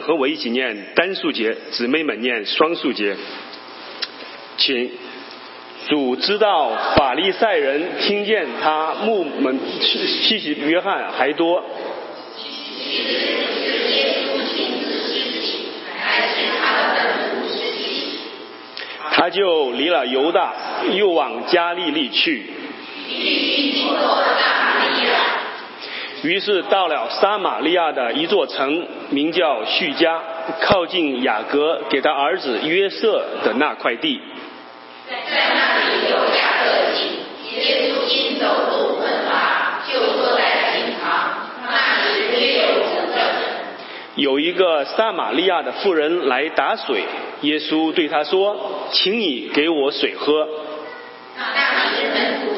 和我一起念单数节，姊妹们念双数节。请主知道法利赛人听见他木门吸洗约翰还多。他就离了犹大，又往加利利去。于是到了撒玛利亚的一座城，名叫叙加，靠近雅各给他儿子约瑟的那块地。在那里有雅各井，耶稣因走路困乏，就坐在井旁。那时约有五个人。有一个撒玛利亚的妇人来打水，耶稣对她说：“请你给我水喝。那时门徒进城买食物去了。”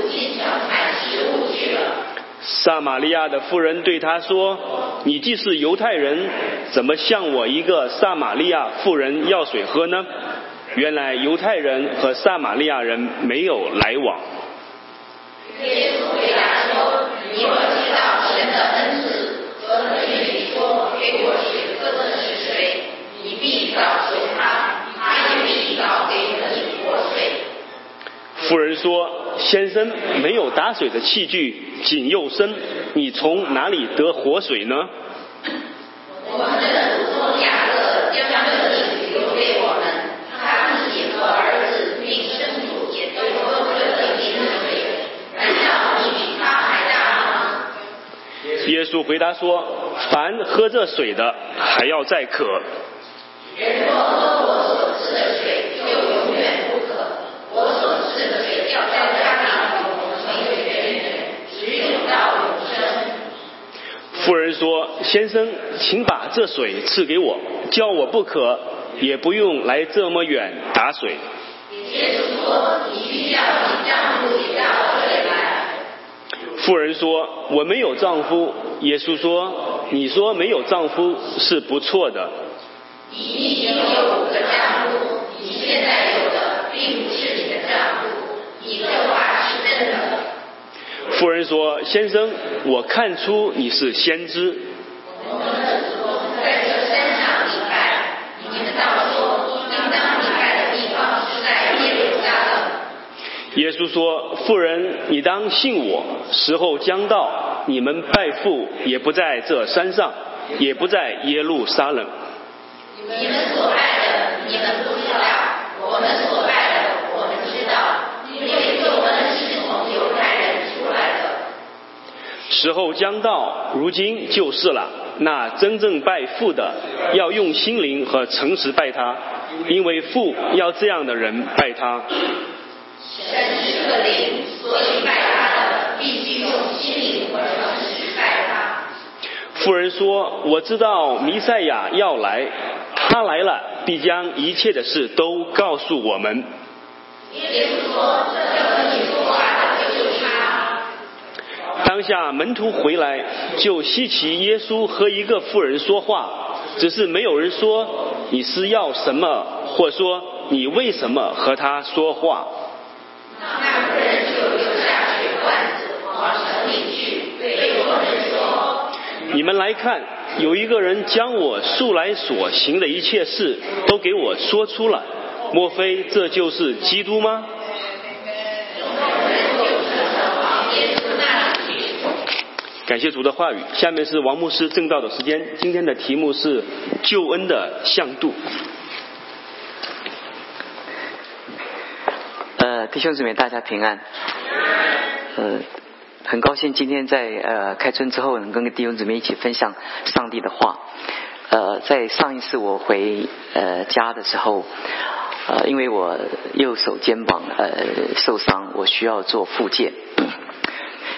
撒玛利亚的妇人对他说：“你既是犹太人，怎么向我一个撒玛利亚妇人要水喝呢？”原来犹太人和撒玛利亚人没有来往。耶稣回答说：“你若知道神的恩赐，和人与说给我水喝的是谁，你必告诉他，他也必告给你。”妇人说：“先生，没有打水的器具，井又深，你从哪里得活水呢？”我们的祖宗雅各将这井留给我们，他自己和儿子并生主也都喝过这井的水，难道你比他还大吗？耶稣回答说：“凡喝这水的，还要再渴；人若喝我所赐的水，就永远不渴。我所赐的水要在他那里永存源源，直涌到永生。妇人说：“先生，请把这水赐给我，叫我不渴，也不用来这么远打水。”耶稣说：“你去叫你丈夫到我这里来。”妇人说：“我没有丈夫。”耶稣说：“你说没有丈夫是不错的，你已经有五个丈夫，你现在有的并不是你的丈夫，你这话。妇人说：“先生，我看出你是先知。我们的祖宗在这山上礼拜，你们倒说应当礼拜的地方是在耶路撒冷。”耶稣说：“妇人，你当信我，时候将到，你们拜父也不在这山上，也不在耶路撒冷。你们所拜的，你们不知道；我们所拜的，我们知道，因为是从犹太人出来的。时候将到，如今就是了。那真正拜父的，要用心灵和诚实拜他，因为父要这样的人拜他。神是个灵，所以拜他的必须用心灵和诚实拜他。妇人说：“我知道弥赛亚要来，他来了，必将一切的事都告诉我们。”耶稣说：“这和你说话的就是他。”当下门徒回来，就稀奇耶稣和一个妇人说话，只是没有人说你是要什么，或说你为什么和他说话。那人就下水罐子，往城里去，对众人说。你们来看，有一个人将我素来所行的一切事都给我说出了，莫非这就是基督吗？感谢主的话语。下面是王牧师正道的时间。今天的题目是救恩的向度。呃，弟兄姊妹，大家平安。呃，很高兴今天在呃开春之后，能跟弟兄姊妹一起分享上帝的话。呃，在上一次我回呃家的时候，呃，因为我右手肩膀呃受伤，我需要做复健。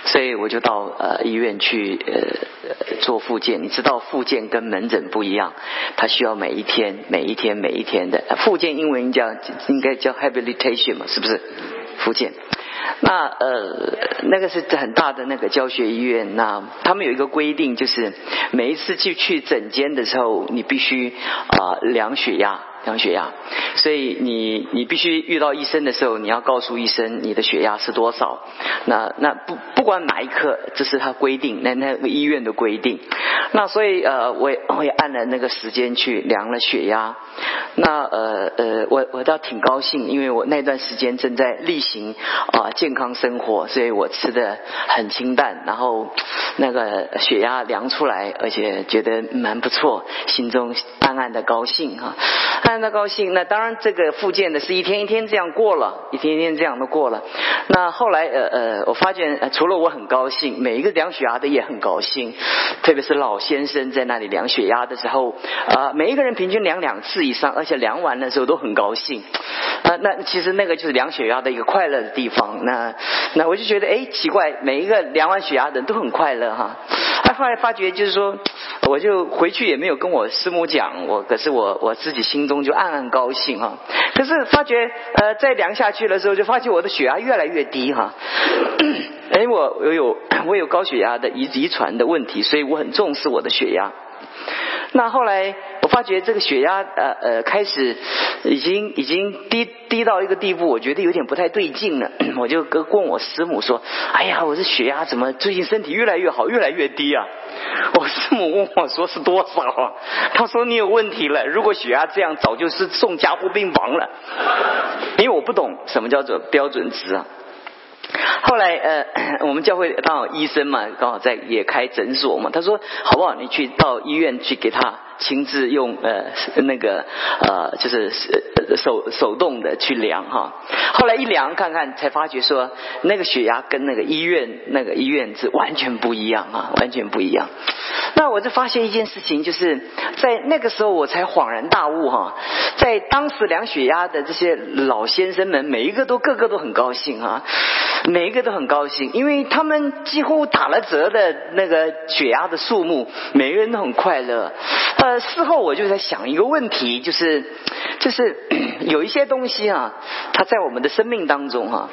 所以我就到呃医院去呃做复健。你知道复健跟门诊不一样，它需要每一天、每一天、每一天的复健，英文叫应该叫 habilitation 嘛，是不是？复健。那呃那个是很大的那个教学医院，那他们有一个规定，就是每一次去去诊间的时候，你必须啊、量血压。量血压。所以你你必须遇到医生的时候，你要告诉医生你的血压是多少。那那不不管哪一科，这是他规定，那那医院的规定。那所以呃，我也我也按了那个时间去量了血压。那呃呃，我我倒挺高兴，因为我那段时间正在例行啊健康生活，所以我吃的很清淡，然后那个血压量出来，而且觉得蛮不错，心中暗暗的高兴哈，暗的高兴。那当然，这个复健的是一天一天这样过了，一天一天这样的过了。那后来呃呃，我发现除了我很高兴，每一个量血压的也很高兴，特别是老先生在那里量血压的时候啊，每一个人平均量两次以上。而且量完的时候都很高兴，啊，那其实那个就是量血压的一个快乐的地方。那那我就觉得，哎，奇怪，每一个量完血压的人都很快乐哈。哎，后来发觉就是说，我就回去也没有跟我师母讲，我可是我我自己心中就暗暗高兴哈。可是发觉呃，再量下去的时候，就发觉我的血压越来越低哈。哎，我我有我有高血压的遗遗传的问题，所以我很重视我的血压。那后来我。发觉这个血压呃呃开始已经已经低低到一个地步，我觉得有点不太对劲了。我就跟问我师母说：“哎呀，我这血压怎么最近身体越来越好，越来越低啊？” 我师母问我说：“是多少？”啊？他说：“你有问题了，如果血压这样，早就是送加护病房了。”因为我不懂什么叫做标准值啊。后来呃，我们教会刚好医生嘛，刚好在也开诊所嘛，他说：“好不好？你去到医院去给他。”亲自用呃那个呃就是手手动的去量哈，后来一量看看才发觉说那个血压跟那个医院那个医院是完全不一样啊，完全不一样。那我就发现一件事情，就是在那个时候我才恍然大悟哈，在当时量血压的这些老先生们，每一个都个个都很高兴啊，每一个都很高兴，因为他们几乎打了折的那个血压的数目，每个人都很快乐。呃，事后我就在想一个问题，就是，就是 有一些东西啊，它在我们的生命当中哈，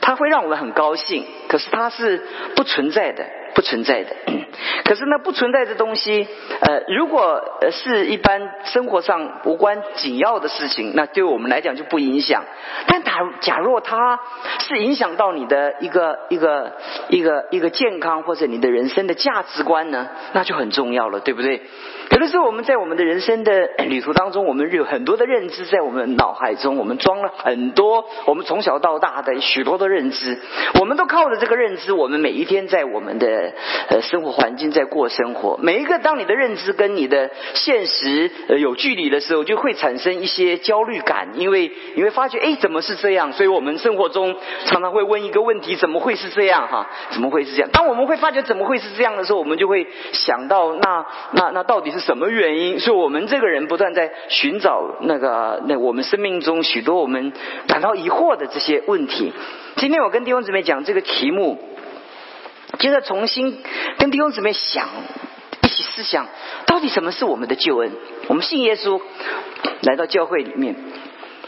它会让我们很高兴，可是它是不存在的。不存在的，可是呢，不存在的东西，呃，如果呃是一般生活上无关紧要的事情，那对我们来讲就不影响。但假假若它是影响到你的一个一个一个一个健康或者你的人生的价值观呢，那就很重要了，对不对？有的时候我们在我们的人生的 旅途当中，我们有很多的认知在我们脑海中，我们装了很多我们从小到大的许多的认知，我们都靠着这个认知，我们每一天在我们的。呃，生活环境在过生活，每一个当你的认知跟你的现实呃有距离的时候，就会产生一些焦虑感，因为你会发觉，哎，怎么是这样？所以我们生活中常常会问一个问题：怎么会是这样？哈，怎么会是这样？当我们会发觉怎么会是这样的时候，我们就会想到，那那那到底是什么原因？所以我们这个人不断在寻找那个那我们生命中许多我们感到疑惑的这些问题。今天我跟弟兄姊妹讲这个题目。接着重新跟弟兄姊妹想，一起思想，到底什么是我们的救恩？我们信耶稣，来到教会里面。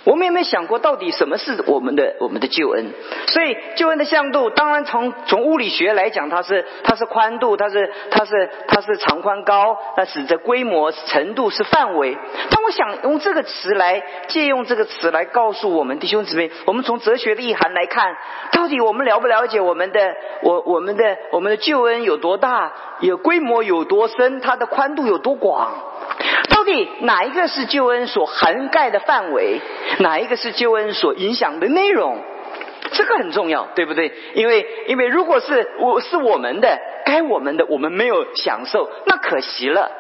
我们有没有想过，到底什么是我们的我们的救恩？所以救恩的向度，当然从从物理学来讲，它是它是宽度，它是它是它是长宽高，那使得规模程度是范围。但我想用这个词来借用这个词来告诉我们弟兄姊妹，我们从哲学的意涵来看，到底我们了不了解我们的我我们的我们的救恩有多大，有规模有多深，它的宽度有多广？到底哪一个是救恩所涵盖的范围？哪一个是救恩所影响的内容？这个很重要，对不对？因为因为如果是我是我们的，该我们的，我们没有享受，那可惜了。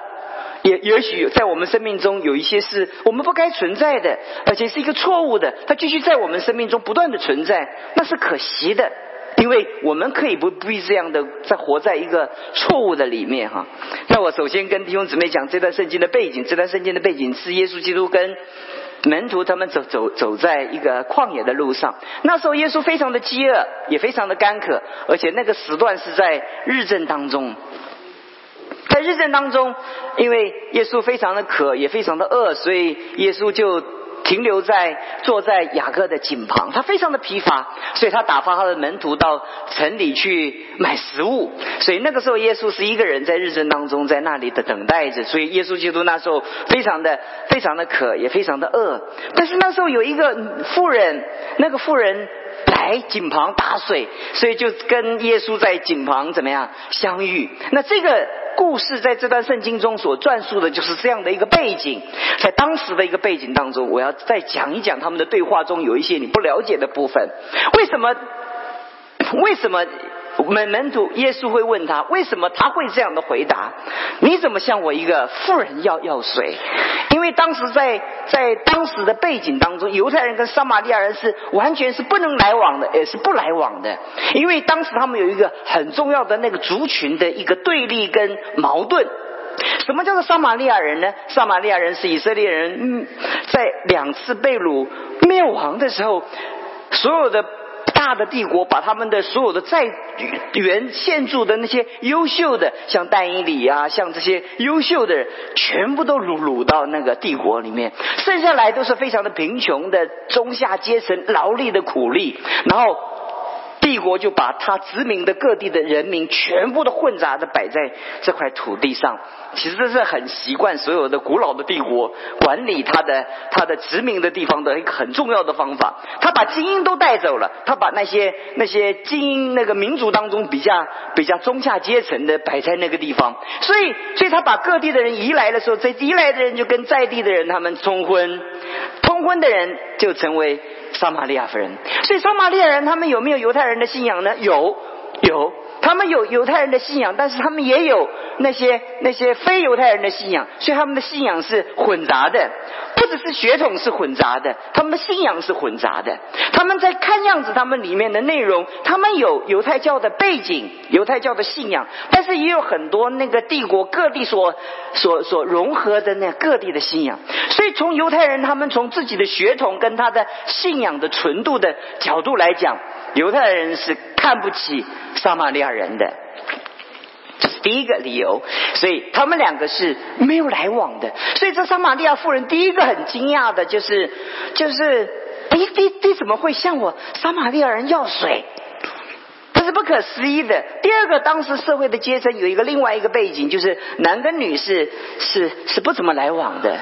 也也许在我们生命中有一些是我们不该存在的，而且是一个错误的，它继续在我们生命中不断的存在，那是可惜的。因为我们可以不不必这样的在活在一个错误的里面哈。那我首先跟弟兄姊妹讲这段圣经的背景，这段圣经的背景是耶稣基督跟门徒他们走走走在一个旷野的路上。那时候耶稣非常的饥饿，也非常的干渴，而且那个时段是在日正当中。在日正当中，因为耶稣非常的渴，也非常的饿，所以耶稣就。停留在坐在雅各的井旁，他非常的疲乏，所以他打发他的门徒到城里去买食物。所以那个时候，耶稣是一个人在日正当中在那里的等待着。所以耶稣基督那时候非常的非常的渴，也非常的饿。但是那时候有一个妇人，那个妇人来井旁打水，所以就跟耶稣在井旁怎么样相遇？那这个。故事在这段圣经中所转述的就是这样的一个背景，在当时的一个背景当中，我要再讲一讲他们的对话中有一些你不了解的部分。为什么？为什么？门门徒耶稣会问他，为什么他会这样的回答？你怎么向我一个妇人要药水？因为当时在在当时的背景当中，犹太人跟撒玛利亚人是完全是不能来往的，也是不来往的。因为当时他们有一个很重要的那个族群的一个对立跟矛盾。什么叫做撒玛利亚人呢？撒玛利亚人是以色列人嗯，在两次被掳灭亡的时候，所有的。大的帝国把他们的所有的在原现住的那些优秀的，像戴因里啊，像这些优秀的人，全部都掳掳到那个帝国里面，剩下来都是非常的贫穷的中下阶层劳力的苦力，然后。帝国就把他殖民的各地的人民全部都混杂的摆在这块土地上，其实这是很习惯所有的古老的帝国管理他的他的殖民的地方的一个很重要的方法。他把精英都带走了，他把那些那些精英那个民族当中比较比较中下阶层的摆在那个地方，所以所以他把各地的人移来的时候，这移来的人就跟在地的人他们通婚，通婚的人就成为。撒玛利亚夫人，所以撒玛利亚人他们有没有犹太人的信仰呢？有，有。他们有犹太人的信仰，但是他们也有那些那些非犹太人的信仰，所以他们的信仰是混杂的，不只是血统是混杂的，他们的信仰是混杂的。他们在看样子，他们里面的内容，他们有犹太教的背景，犹太教的信仰，但是也有很多那个帝国各地所所所融合的那各地的信仰。所以从犹太人他们从自己的血统跟他的信仰的纯度的角度来讲。犹太人是看不起撒玛利亚人的，这是第一个理由，所以他们两个是没有来往的。所以这撒玛利亚妇人第一个很惊讶的就是，就是，哎，你你怎么会向我撒玛利亚人要水？是不可思议的。第二个，当时社会的阶层有一个另外一个背景，就是男跟女是是是不怎么来往的。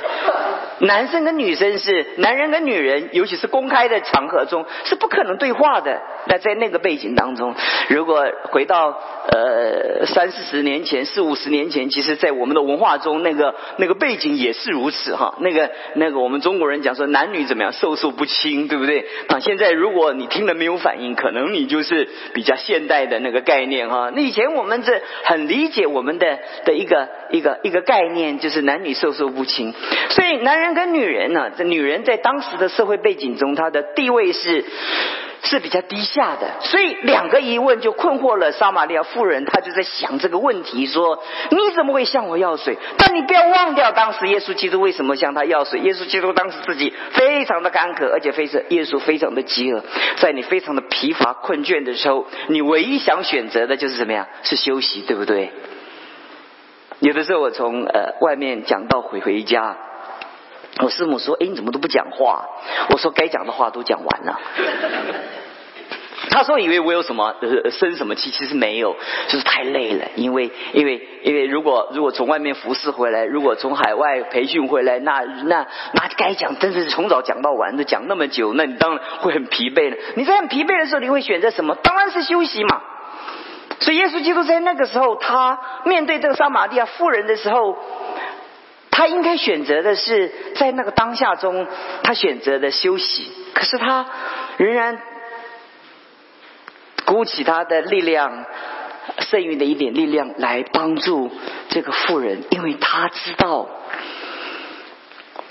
男生跟女生是，男人跟女人，尤其是公开的场合中是不可能对话的。那在那个背景当中，如果回到呃三四十年前、四五十年前，其实，在我们的文化中，那个那个背景也是如此哈。那个那个，我们中国人讲说男女怎么样，授受不亲，对不对？啊，现在如果你听了没有反应，可能你就是比较现现代的那个概念哈。那以前我们是很理解我们的的一个一个一个概念，就是男女授受不亲，所以男。人跟女人呢？这女人在当时的社会背景中，她的地位是是比较低下的。所以两个疑问就困惑了撒玛利亚妇人，她就在想这个问题：说你怎么会向我要水？但你不要忘掉，当时耶稣基督为什么向他要水？耶稣基督当时自己非常的干渴，而且非常耶稣非常的饥饿。在你非常的疲乏困倦的时候，你唯一想选择的就是怎么样？是休息，对不对？有的时候我从呃外面讲到回回家。我师母说：“哎，你怎么都不讲话？”我说：“该讲的话都讲完了。”他说：“以为我有什么生什么气？其实没有，就是太累了。因为，因为，因为如果如果从外面服侍回来，如果从海外培训回来，那那那该讲，真是从早讲到晚的讲那么久，那你当然会很疲惫了。你在很疲惫的时候，你会选择什么？当然是休息嘛。所以，耶稣基督在那个时候，他面对这个撒玛利亚妇人的时候。”他应该选择的是在那个当下中，他选择的休息。可是他仍然鼓起他的力量，剩余的一点力量来帮助这个妇人，因为他知道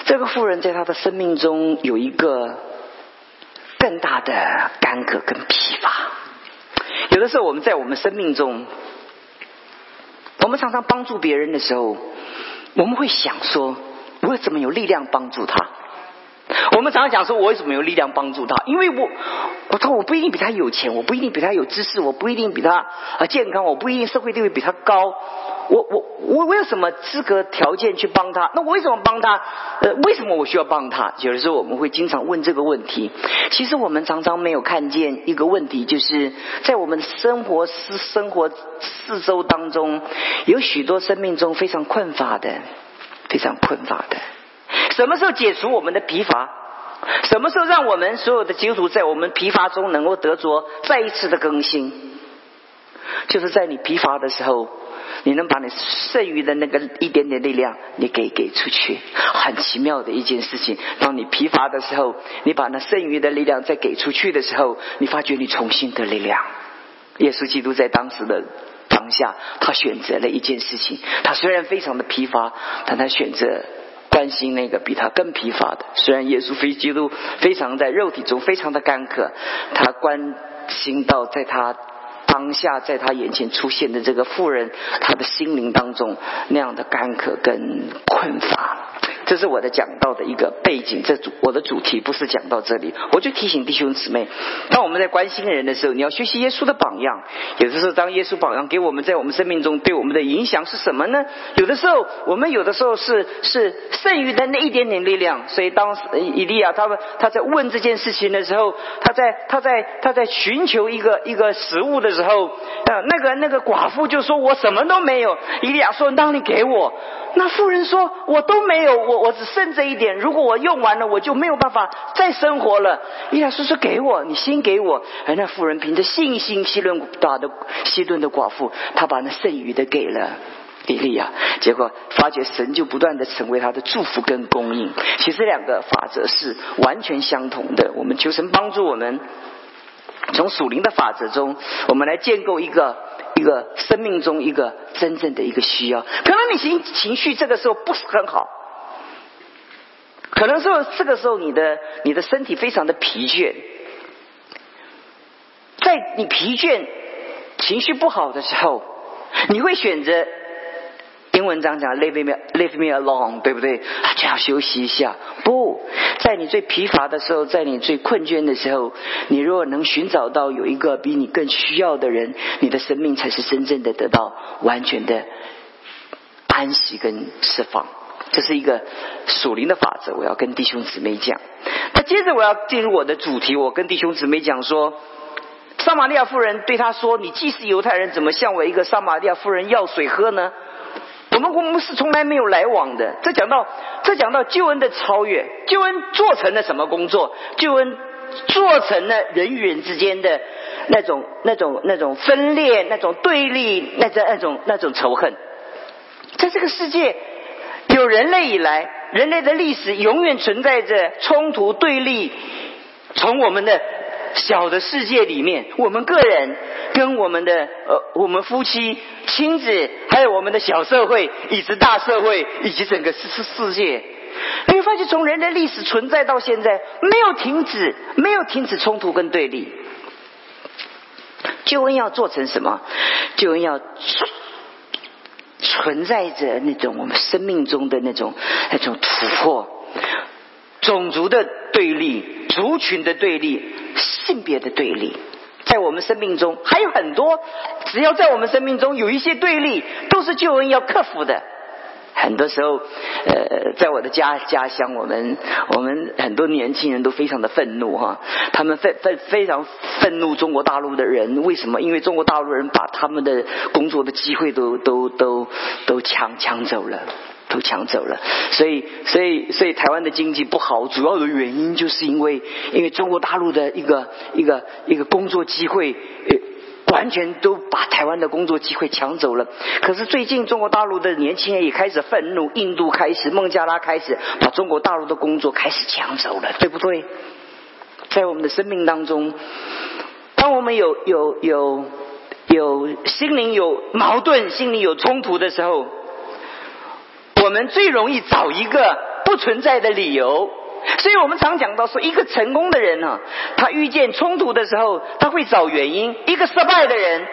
这个妇人在他的生命中有一个更大的干戈跟疲乏。有的时候我们在我们生命中，我们常常帮助别人的时候。我们会想说，我怎么有力量帮助他？我们常常讲说，我为什么有力量帮助他？因为我，我说我不一定比他有钱，我不一定比他有知识，我不一定比他啊健康，我不一定社会地位比他高。我我我我有什么资格条件去帮他？那我为什么帮他？呃，为什么我需要帮他？有的时候我们会经常问这个问题。其实我们常常没有看见一个问题，就是在我们生活四生活四周当中，有许多生命中非常困乏的，非常困乏的。什么时候解除我们的疲乏？什么时候让我们所有的基督徒在我们疲乏中能够得着再一次的更新？就是在你疲乏的时候。你能把你剩余的那个一点点力量，你给给出去，很奇妙的一件事情。当你疲乏的时候，你把那剩余的力量再给出去的时候，你发觉你重新的力量。耶稣基督在当时的当下，他选择了一件事情。他虽然非常的疲乏，但他选择担心那个比他更疲乏的。虽然耶稣非基督非常在肉体中非常的干渴，他关心到在他。当下在他眼前出现的这个妇人，他的心灵当中那样的干渴跟困乏。这是我的讲到的一个背景，这主我的主题不是讲到这里，我就提醒弟兄姊妹，当我们在关心人的时候，你要学习耶稣的榜样。有的时候，当耶稣榜样给我们在我们生命中对我们的影响是什么呢？有的时候，我们有的时候是是剩余的那一点点力量。所以，当以利亚他们他在问这件事情的时候，他在他在他在寻求一个一个食物的时候，呃，那个那个寡妇就说：“我什么都没有。”以利亚说：“当你给我。”那妇人说：“我都没有，我我只剩这一点。如果我用完了，我就没有办法再生活了。”伊亚叔叔给我，你先给我。”而那妇人凭着信心，希顿打的希顿的寡妇，他把那剩余的给了比利亚。结果发觉神就不断的成为他的祝福跟供应。其实两个法则是完全相同的。我们求神帮助我们，从属灵的法则中，我们来建构一个。一个生命中一个真正的一个需要，可能你情情绪这个时候不是很好，可能说这个时候你的你的身体非常的疲倦，在你疲倦、情绪不好的时候，你会选择。英文章讲 “leave me leave me alone”，对不对？就要休息一下。不在你最疲乏的时候，在你最困倦的时候，你如果能寻找到有一个比你更需要的人，你的生命才是真正的得到完全的安息跟释放。这是一个属灵的法则。我要跟弟兄姊妹讲。那接着我要进入我的主题，我跟弟兄姊妹讲说，撒玛利亚妇人对他说：“你既是犹太人，怎么向我一个撒玛利亚妇人要水喝呢？”我们公是从来没有来往的。这讲到，这讲到救恩的超越，救恩做成了什么工作？救恩做成了人与人之间的那种、那种、那种分裂、那种对立、那种、那种、那种仇恨。在这个世界，有人类以来，人类的历史永远存在着冲突对立。从我们的小的世界里面，我们个人跟我们的呃，我们夫妻、亲子，还有我们的小社会，以及大社会，以及整个世世世界，你会发现，从人类历史存在到现在，没有停止，没有停止冲突跟对立。救恩要做成什么？救恩要存在着那种我们生命中的那种那种突破。种族的对立、族群的对立、性别的对立，在我们生命中还有很多。只要在我们生命中有一些对立，都是救恩要克服的。很多时候，呃，在我的家家乡，我们我们很多年轻人都非常的愤怒哈，他们非非非常愤怒中国大陆的人，为什么？因为中国大陆人把他们的工作的机会都都都都抢抢走了。都抢走了，所以，所以，所以台湾的经济不好，主要的原因就是因为，因为中国大陆的一个一个一个工作机会，完全都把台湾的工作机会抢走了。可是最近中国大陆的年轻人也开始愤怒，印度开始，孟加拉开始把中国大陆的工作开始抢走了，对不对？在我们的生命当中，当我们有有有有心灵有矛盾、心灵有冲突的时候。我们最容易找一个不存在的理由，所以我们常讲到说，一个成功的人呢，他遇见冲突的时候，他会找原因；一个失败的人，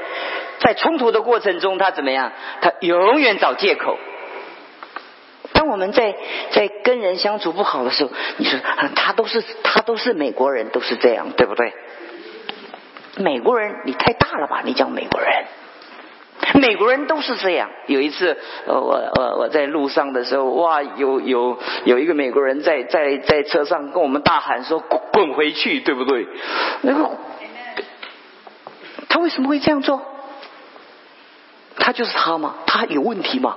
在冲突的过程中，他怎么样？他永远找借口。当我们在在跟人相处不好的时候，你说他都是他都是美国人，都是这样，对不对？美国人，你太大了吧？你讲美国人，美国人都是这样。有一次，我我我在路上的时候，哇，有有有一个美国人在在在车上跟我们大喊说：“滚滚回去，对不对？”那个他为什么会这样做？他就是他吗？他有问题吗？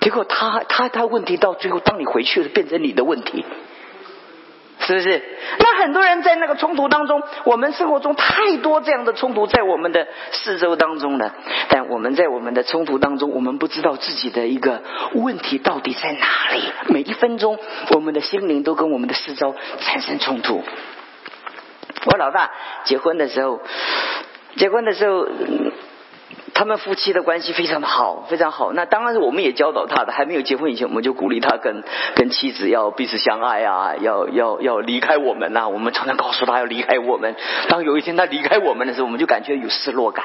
结果他他他问题到最后，当你回去了，变成你的问题。是不是？那很多人在那个冲突当中，我们生活中太多这样的冲突在我们的四周当中了。但我们在我们的冲突当中，我们不知道自己的一个问题到底在哪里。每一分钟，我们的心灵都跟我们的四周产生冲突。我老大结婚的时候，结婚的时候。他们夫妻的关系非常的好，非常好。那当然是我们也教导他的，还没有结婚以前，我们就鼓励他跟跟妻子要彼此相爱啊，要要要离开我们呐。我们常常告诉他要离开我们。当有一天他离开我们的时候，我们就感觉有失落感。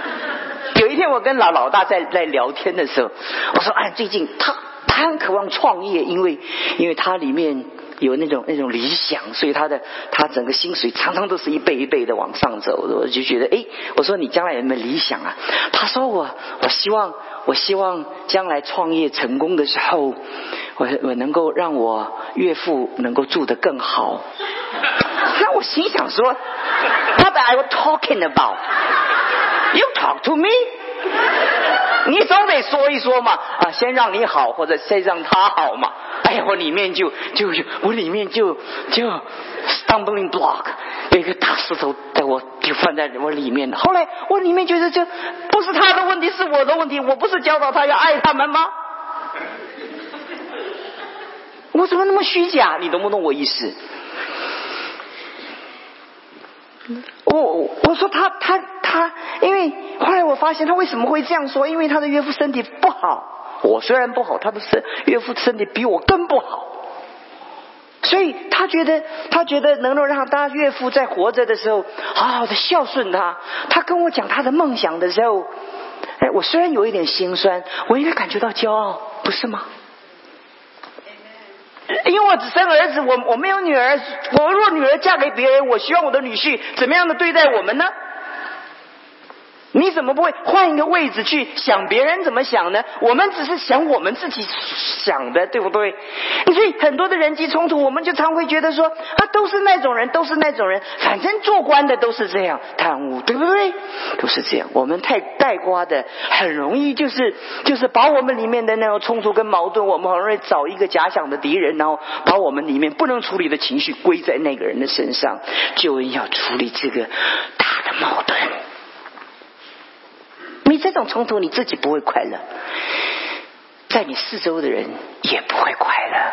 有一天我跟老老大在在聊天的时候，我说：“哎，最近他他很渴望创业，因为因为他里面。”有那种那种理想，所以他的他整个薪水常常都是一倍一倍的往上走。我就觉得，哎，我说你将来有没有理想啊？他说我我希望我希望将来创业成功的时候，我我能够让我岳父能够住得更好。那我心想说，What are you talking about? You talk to me? 你总得说一说嘛啊，先让你好，或者先让他好嘛。哎，我里面就就我里面就就 stumbling block 有一个大石头，在我就放在我里面。后来我里面觉得，就不是他的问题，是我的问题。我不是教导他要爱他们吗？我怎么那么虚假？你懂不懂我意思？我我说他他他，因为后来我发现他为什么会这样说？因为他的岳父身体不好，我虽然不好，他的身岳父身体比我更不好，所以他觉得他觉得能够让他岳父在活着的时候好好的孝顺他。他跟我讲他的梦想的时候，哎，我虽然有一点心酸，我应该感觉到骄傲，不是吗？因为我只生儿子，我我没有女儿。我如果女儿嫁给别人，我希望我的女婿怎么样的对待我们呢？你怎么不会换一个位置去想别人怎么想呢？我们只是想我们自己想的，对不对？所以很多的人际冲突，我们就常会觉得说啊，都是那种人，都是那种人，反正做官的都是这样贪污，对不对？都是这样。我们太带瓜的，很容易就是就是把我们里面的那种冲突跟矛盾，我们很容易找一个假想的敌人，然后把我们里面不能处理的情绪归在那个人的身上，就要处理这个大的矛盾。这种冲突，你自己不会快乐，在你四周的人也不会快乐。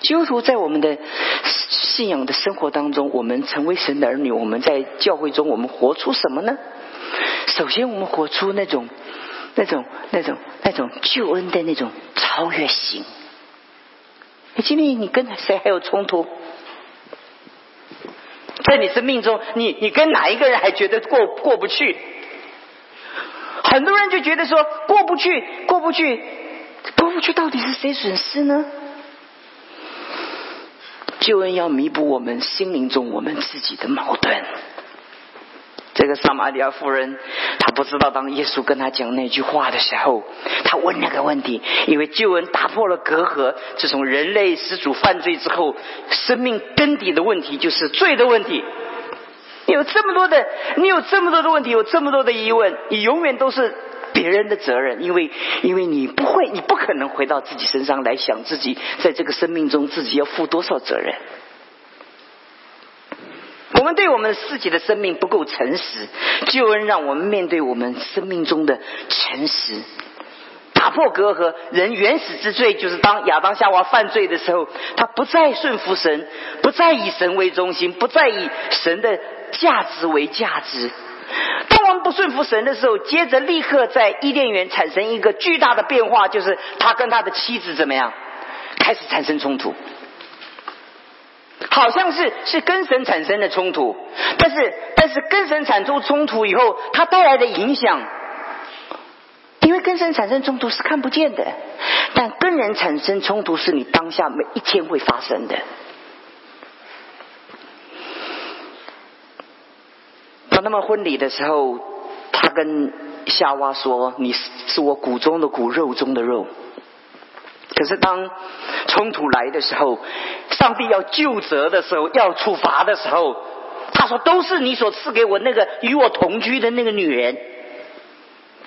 基督徒在我们的信仰的生活当中，我们成为神的儿女，我们在教会中，我们活出什么呢？首先，我们活出那种、那种、那种、那种救恩的那种超越性。你今天你跟谁还有冲突？在你生命中，你你跟哪一个人还觉得过过不去？很多人就觉得说过不去，过不去，过不去，到底是谁损失呢？救恩要弥补我们心灵中我们自己的矛盾。这个撒玛利亚妇人，她不知道当耶稣跟她讲那句话的时候，她问那个问题，因为救恩打破了隔阂。自从人类始祖犯罪之后，生命根底的问题就是罪的问题。你有这么多的，你有这么多的问题，有这么多的疑问，你永远都是别人的责任，因为因为你不会，你不可能回到自己身上来想自己在这个生命中自己要负多少责任。我们对我们自己的生命不够诚实，救恩让我们面对我们生命中的诚实，打破隔阂。人原始之罪就是当亚当夏娃犯罪的时候，他不再顺服神，不再以神为中心，不再以神的。价值为价值。当我们不顺服神的时候，接着立刻在伊甸园产生一个巨大的变化，就是他跟他的妻子怎么样，开始产生冲突。好像是是跟神产生的冲突，但是但是跟神产生冲突以后，它带来的影响因为跟神产生冲突是看不见的，但跟人产生冲突是你当下每一天会发生的。那么婚礼的时候，他跟夏娃说：“你是我骨中的骨，肉中的肉。”可是当冲突来的时候，上帝要救责的时候，要处罚的时候，他说：“都是你所赐给我那个与我同居的那个女人，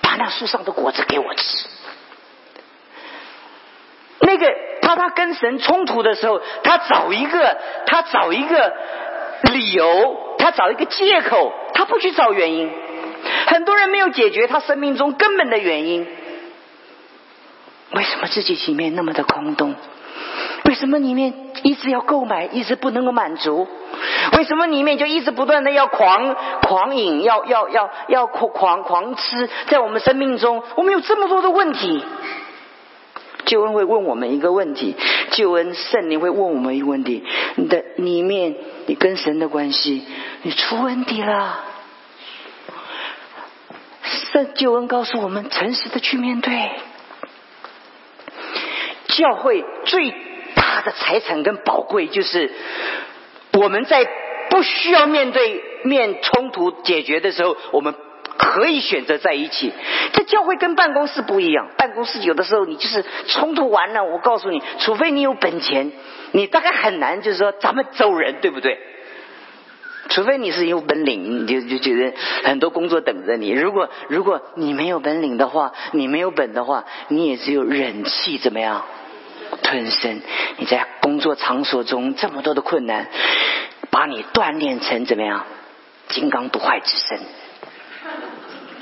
把那树上的果子给我吃。”那个他他跟神冲突的时候，他找一个他找一个理由，他找一个借口，他不去找原因。很多人没有解决他生命中根本的原因。为什么自己里面那么的空洞？为什么里面一直要购买，一直不能够满足？为什么里面就一直不断的要狂狂饮，要要要要狂狂狂吃？在我们生命中，我们有这么多的问题。救恩会问我们一个问题，救恩圣灵会问我们一个问题：你的里面，你跟神的关系，你出问题了。圣救恩告诉我们，诚实的去面对。教会最大的财产跟宝贵，就是我们在不需要面对面冲突解决的时候，我们可以选择在一起。这教会跟办公室不一样，办公室有的时候你就是冲突完了，我告诉你，除非你有本钱，你大概很难就是说咱们走人，对不对？除非你是有本领，你就就觉得很多工作等着你。如果如果你没有本领的话，你没有本的话，你也只有忍气，怎么样？吞声，你在工作场所中这么多的困难，把你锻炼成怎么样？金刚不坏之身。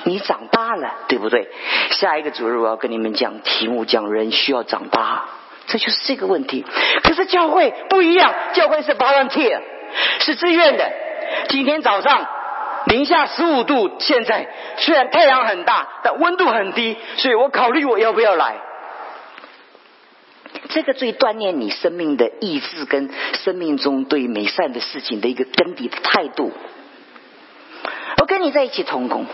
你长大了，对不对？下一个主日我要跟你们讲题目，讲人需要长大，这就是这个问题。可是教会不一样，教会是 volunteer，是自愿的。今天早上零下十五度，现在虽然太阳很大，但温度很低，所以我考虑我要不要来。这个最锻炼你生命的意志跟生命中对美善的事情的一个根底的态度。我跟你在一起同工，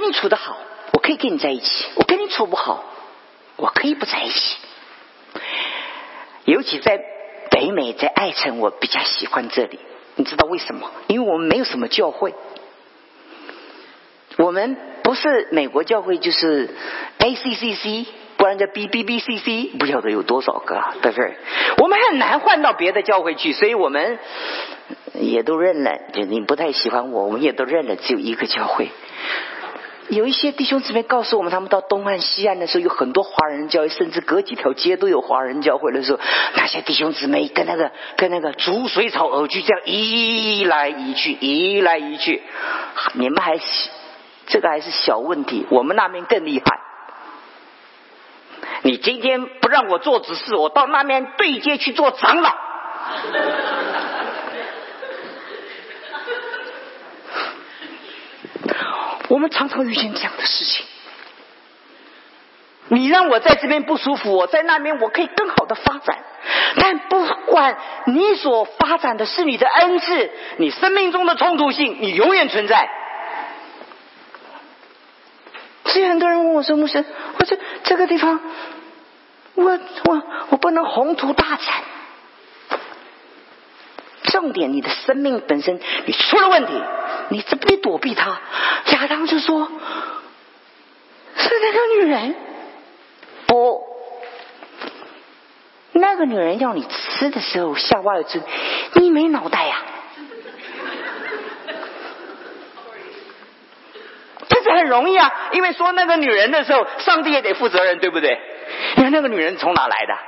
跟你处的好，我可以跟你在一起；我跟你处不好，我可以不在一起。尤其在北美，在爱城，我比较喜欢这里。你知道为什么？因为我们没有什么教会，我们不是美国教会，就是 ACCC。不然叫 B B B C C，不晓得有多少个，对不对？我们很难换到别的教会去，所以我们也都认了。就你不太喜欢我，我们也都认了，只有一个教会。有一些弟兄姊妹告诉我们，他们到东岸、西岸的时候，有很多华人教会，甚至隔几条街都有华人教会的时候，那些弟兄姊妹跟那个跟那个逐水草而居，这样移来移去，移来移去。你们还这个还是小问题，我们那边更厉害。你今天不让我做指示，我到那边对接去做长老。我们常常遇见这样的事情。你让我在这边不舒服，我在那边我可以更好的发展。但不管你所发展的是你的恩赐，你生命中的冲突性，你永远存在。所以很多人问我说：“牧师，我说这个地方。”我我我不能宏图大展，重点你的生命本身你出了问题，你怎么躲避他？亚当就说：“是那个女人，不，那个女人要你吃的时候，夏娃有吃，你没脑袋呀？这是很容易啊，因为说那个女人的时候，上帝也得负责任，对不对？”你看那个女人从哪来的？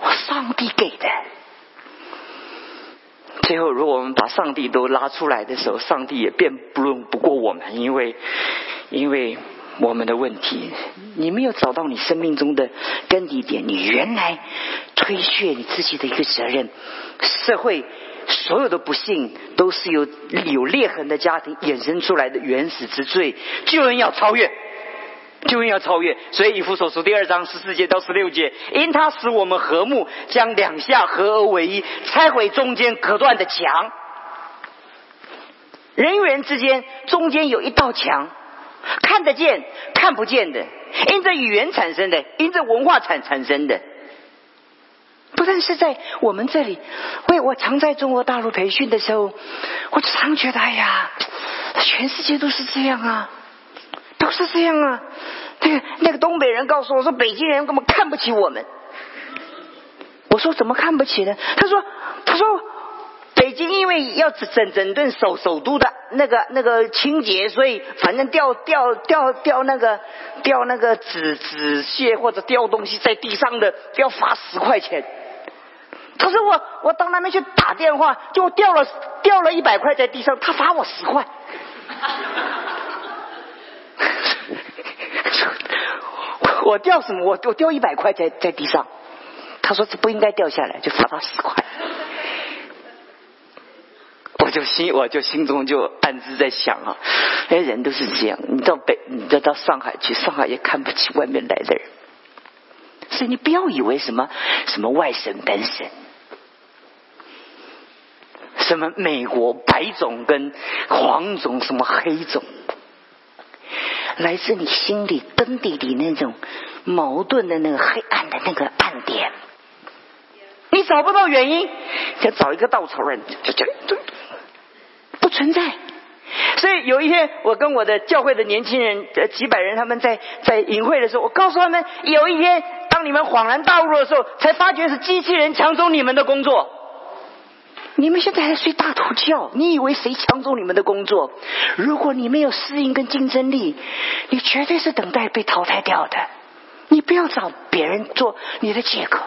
我上帝给的。最后，如果我们把上帝都拉出来的时候，上帝也辩不论不过我们，因为因为我们的问题，你没有找到你生命中的根底点，你原来推卸你自己的一个责任。社会所有的不幸，都是由有裂痕的家庭衍生出来的原始之罪，救人要超越。就要超越，所以以弗所书第二章十四节到十六节，因他使我们和睦，将两下合而为一，拆毁中间隔断的墙。人与人之间中间有一道墙，看得见、看不见的，因着语言产生的，因着文化产产生的。不但是在我们这里，为我常在中国大陆培训的时候，我常觉得，哎呀，全世界都是这样啊，是这样啊。那个那个东北人告诉我说，北京人根本看不起我们。我说怎么看不起呢？他说，他说。北京因为要整整顿首首都的那个那个清洁，所以反正掉掉掉掉那个掉那个纸纸屑或者掉东西在地上的要罚十块钱。他说我我到那边去打电话，就掉了掉了一百块在地上，他罚我十块。我掉什么？我我掉一百块在在地上。他说这不应该掉下来，就罚他十块。我就心，我就心中就暗自在想啊，哎，人都是这样。你到北，你再到上海去，上海也看不起外面来的人。所以你不要以为什么什么外省本省，什么美国白种跟黄种，什么黑种，来自你心里根底里那种矛盾的那个黑暗的那个暗点。你找不到原因，就找一个稻草人，就就就。不存在，所以有一天，我跟我的教会的年轻人，呃，几百人，他们在在营会的时候，我告诉他们，有一天，当你们恍然大悟的时候，才发觉是机器人抢走你们的工作。你们现在还睡大头觉，你以为谁抢走你们的工作？如果你没有适应跟竞争力，你绝对是等待被淘汰掉的。你不要找别人做你的借口。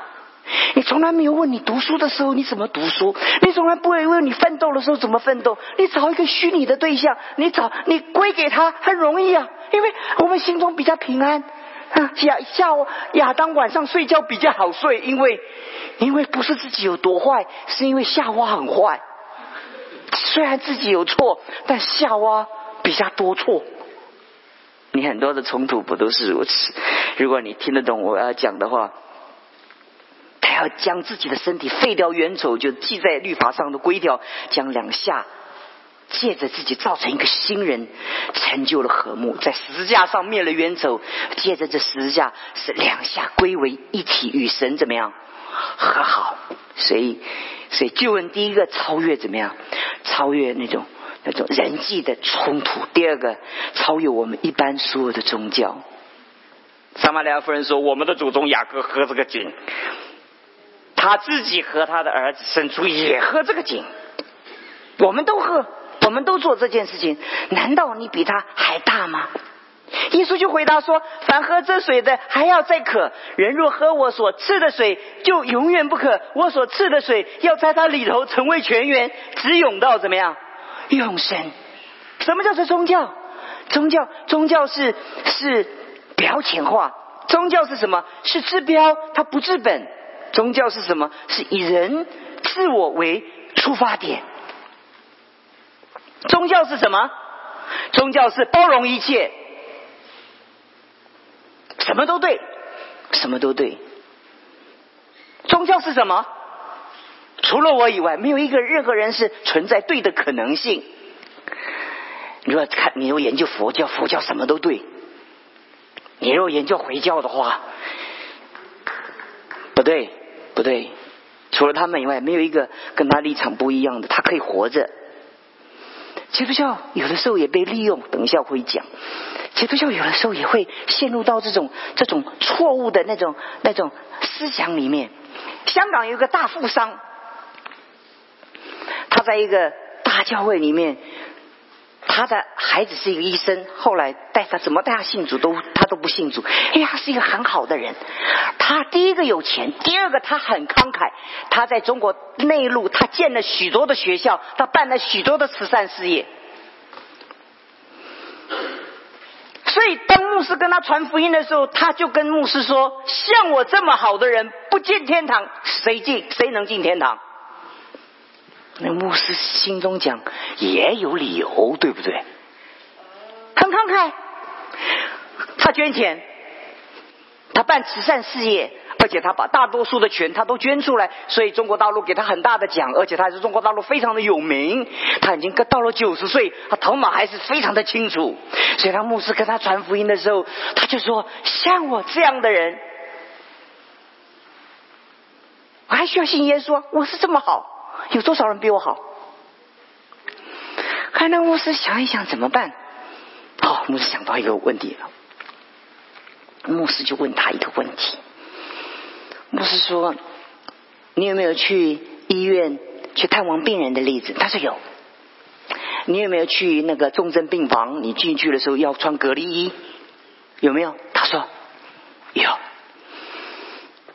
你从来没有问你读书的时候你怎么读书，你从来不会问你奋斗的时候怎么奋斗。你找一个虚拟的对象，你找你归给他很容易啊，因为我们心中比较平安。亚夏亚当晚上睡觉比较好睡，因为因为不是自己有多坏，是因为夏娃很坏。虽然自己有错，但夏娃比较多错。你很多的冲突不都是如此？如果你听得懂我要讲的话。他要将自己的身体废掉冤仇，就记在律法上的规条，将两下借着自己造成一个新人，成就了和睦，在十字架上灭了冤仇，借着这十字架是两下归为一体，与神怎么样和好？所以，所以就问第一个超越怎么样？超越那种那种人际的冲突。第二个超越我们一般所有的宗教。撒玛利亚夫人说：“我们的祖宗雅各喝这个井。”他自己和他的儿子生出也喝这个井，我们都喝，我们都做这件事情，难道你比他还大吗？耶稣就回答说：“凡喝这水的还要再渴，人若喝我所赐的水，就永远不渴。我所赐的水要在它里头成为泉源，直涌到怎么样？永生。什么叫做宗教？宗教，宗教是是表浅化。宗教是什么？是治标，它不治本。”宗教是什么？是以人自我为出发点。宗教是什么？宗教是包容一切，什么都对，什么都对。宗教是什么？除了我以外，没有一个任何人是存在对的可能性。你说看，你若研究佛教，佛教什么都对；你若研究回教的话，不对。不对，除了他们以外，没有一个跟他立场不一样的，他可以活着。基督教有的时候也被利用，等一下会讲。基督教有的时候也会陷入到这种这种错误的那种那种思想里面。香港有一个大富商，他在一个大教会里面。他的孩子是一个医生，后来带他怎么带他信主都他都不信主。哎呀，是一个很好的人。他第一个有钱，第二个他很慷慨。他在中国内陆，他建了许多的学校，他办了许多的慈善事业。所以当牧师跟他传福音的时候，他就跟牧师说：“像我这么好的人，不进天堂，谁进？谁能进天堂？”那牧师心中讲也有理由，对不对？很慷慨，他捐钱，他办慈善事业，而且他把大多数的权他都捐出来，所以中国大陆给他很大的奖，而且他还是中国大陆非常的有名。他已经到了九十岁，他头脑还是非常的清楚。所以当牧师跟他传福音的时候，他就说：“像我这样的人，我还需要信耶稣？我是这么好，有多少人比我好？”看那牧师想一想怎么办？好，牧师想到一个问题了。牧师就问他一个问题。牧师说：“你有没有去医院去探望病人的例子？”他说有。你有没有去那个重症病房？你进去的时候要穿隔离衣，有没有？他说有。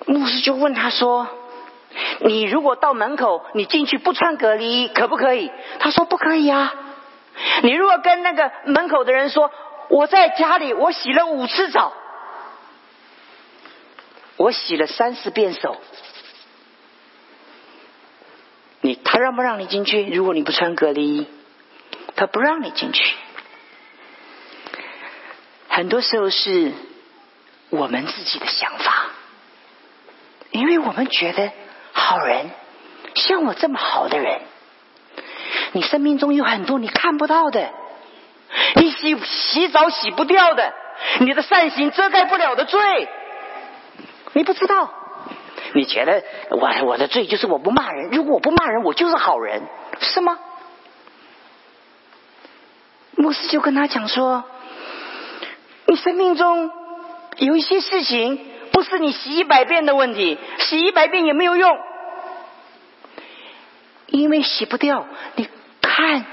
牧师就问他说：“你如果到门口，你进去不穿隔离衣，可不可以？”他说：“不可以啊。”你如果跟那个门口的人说：“我在家里，我洗了五次澡。”我洗了三四遍手，你他让不让你进去？如果你不穿隔离衣，他不让你进去。很多时候是我们自己的想法，因为我们觉得好人像我这么好的人，你生命中有很多你看不到的，你洗洗澡洗不掉的，你的善行遮盖不了的罪。你不知道，你觉得我我的罪就是我不骂人。如果我不骂人，我就是好人，是吗？牧师就跟他讲说：“你生命中有一些事情，不是你洗一百遍的问题，洗一百遍也没有用，因为洗不掉，你看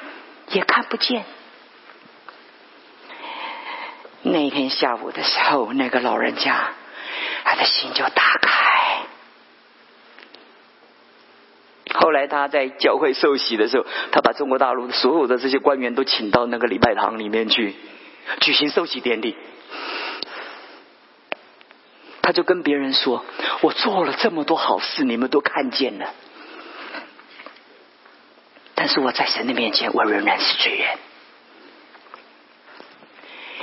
也看不见。”那天下午的时候，那个老人家。他的心就打开。后来他在教会受洗的时候，他把中国大陆所有的这些官员都请到那个礼拜堂里面去举行受洗典礼。他就跟别人说：“我做了这么多好事，你们都看见了。但是我在神的面前，我仍然是罪人。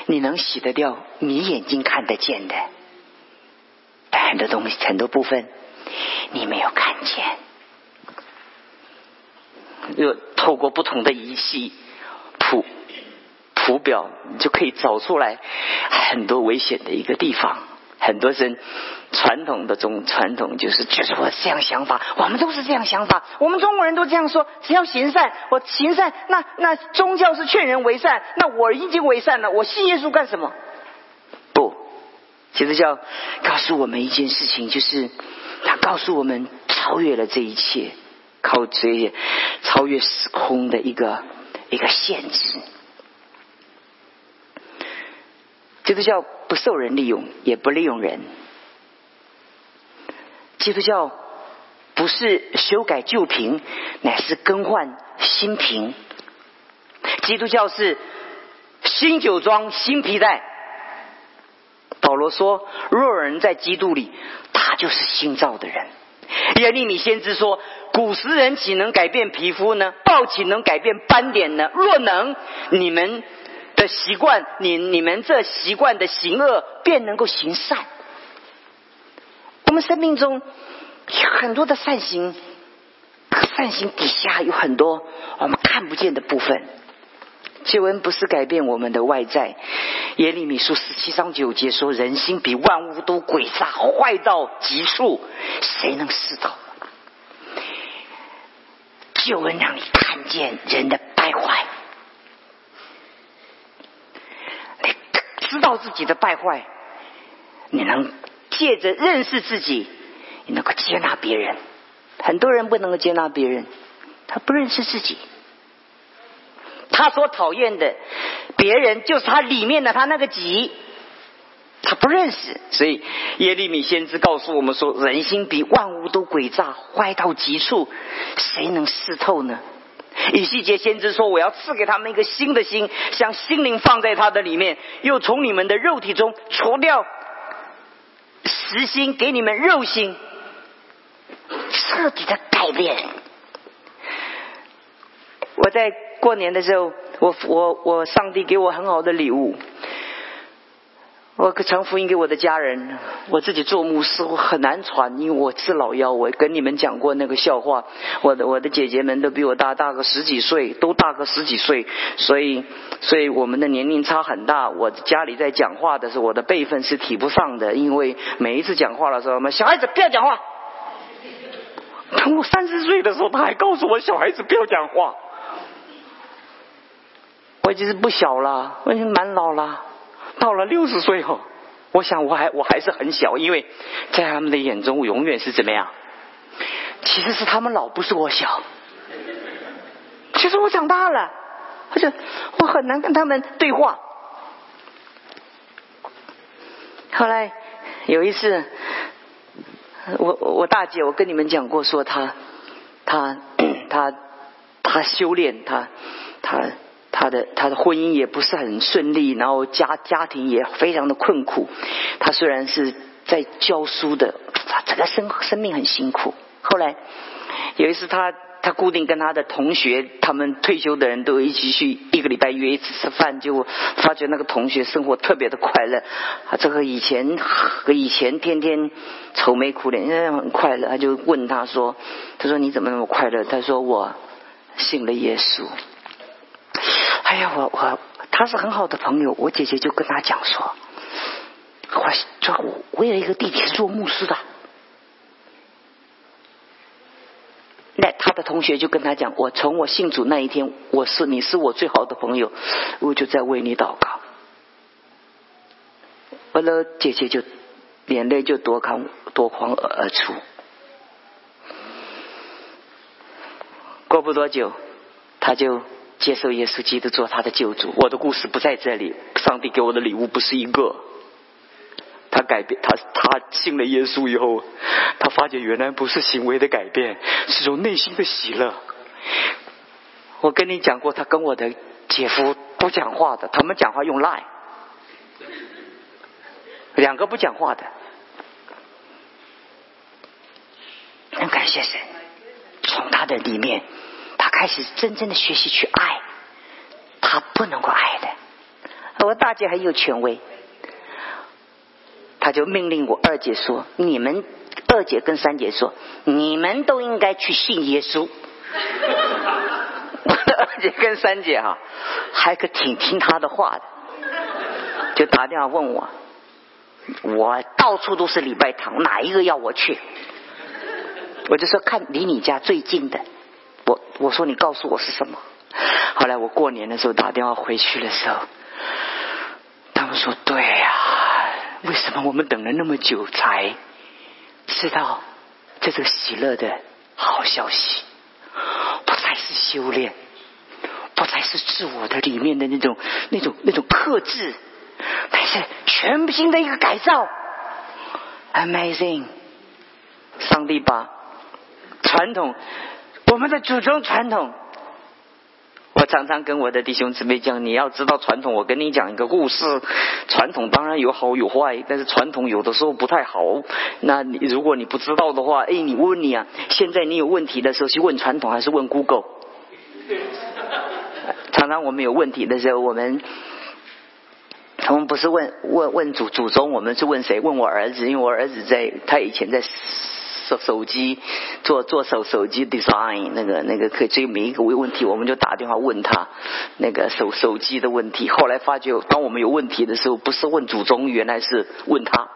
你能洗得掉你眼睛看得见的？”很多东西，很多部分你没有看见，又透过不同的仪器谱谱表，你就可以找出来很多危险的一个地方。很多人传统的中传统就是就是我这样想法，我们都是这样想法，我们中国人都这样说，只要行善，我行善，那那宗教是劝人为善，那我已经为善了，我信耶稣干什么？不基督教告诉我们一件事情，就是他告诉我们超越了这一切，靠这些超越时空的一个一个限制。基督教不受人利用，也不利用人。基督教不是修改旧瓶，乃是更换新瓶。基督教是新酒装新皮带。保罗说：“若有人在基督里，他就是新造的人。”耶利米先知说：“古时人岂能改变皮肤呢？暴岂能改变斑点呢？若能，你们的习惯，你你们这习惯的行恶，便能够行善。我们生命中很多的善行，善行底下有很多我们看不见的部分。”救恩不是改变我们的外在。耶利米书十七章九节说：“人心比万物都诡诈，坏到极处，谁能知道？”救恩让你看见人的败坏，你知道自己的败坏，你能借着认识自己，你能够接纳别人。很多人不能够接纳别人，他不认识自己。他所讨厌的别人，就是他里面的他那个己，他不认识。所以耶利米先知告诉我们说：“人心比万物都诡诈，坏到极处，谁能识透呢？”以细节先知说：“我要赐给他们一个新的心，将心灵放在他的里面，又从你们的肉体中除掉实心，给你们肉心，彻底的改变。”我在。过年的时候，我我我上帝给我很好的礼物。我传福音给我的家人，我自己做牧师，我很难传，因为我是老幺。我跟你们讲过那个笑话，我的我的姐姐们都比我大大个十几岁，都大个十几岁，所以所以我们的年龄差很大。我家里在讲话的时候，我的辈分是提不上的，因为每一次讲话的时候，我们小孩子不要讲话。等我三十岁的时候，他还告诉我小孩子不要讲话。我已经是不小了，我已经蛮老了。到了六十岁后，我想我还我还是很小，因为在他们的眼中，我永远是怎么样？其实是他们老，不是我小。其实我长大了，而且我很难跟他们对话。后来有一次，我我大姐，我跟你们讲过，说她她她她修炼，她她。他的他的婚姻也不是很顺利，然后家家庭也非常的困苦。他虽然是在教书的，他整个生生命很辛苦。后来有一次，他他固定跟他的同学，他们退休的人都一起去一个礼拜约一次吃饭，就发觉那个同学生活特别的快乐。啊，这个以前和以前天天愁眉苦脸，现 在很快乐。他就问他说：“他说你怎么那么快乐？”他说：“我信了耶稣。”哎呀，我我他是很好的朋友，我姐姐就跟他讲说，我这我我有一个弟弟是做牧师的，那他的同学就跟他讲，我从我信主那一天，我是你是我最好的朋友，我就在为你祷告。完了，姐姐就眼泪就夺眶夺眶而出。过不多久，他就。接受耶稣基督做他的救主，我的故事不在这里。上帝给我的礼物不是一个，他改变他，他信了耶稣以后，他发觉原来不是行为的改变，是种内心的喜乐。我跟你讲过，他跟我的姐夫不讲话的，他们讲话用赖，两个不讲话的。很感谢神，从他的里面。开始真正的学习去爱，他不能够爱的。我大姐很有权威，他就命令我二姐说：“你们二姐跟三姐说，你们都应该去信耶稣。”我的二姐跟三姐哈，还可挺听他的话的，就打电话问我，我到处都是礼拜堂，哪一个要我去？我就说看离你家最近的。我我说你告诉我是什么？后来我过年的时候打电话回去的时候，他们说对呀，为什么我们等了那么久才知道这个喜乐的好消息？不再是修炼，不再是自我的里面的那种那种那种克制，但是全新的一个改造，Amazing！上帝把传统。我们的祖宗传统，我常常跟我的弟兄姊妹讲，你要知道传统。我跟你讲一个故事，传统当然有好有坏，但是传统有的时候不太好。那你如果你不知道的话，哎，你问你啊，现在你有问题的时候去问传统还是问 Google？常常我们有问题的时候，我们我们不是问问问祖祖宗，我们是问谁？问我儿子，因为我儿子在他以前在。手手机做做手手机 design 那个那个可以追每一个问问题，我们就打电话问他那个手手机的问题。后来发觉，当我们有问题的时候，不是问祖宗，原来是问他，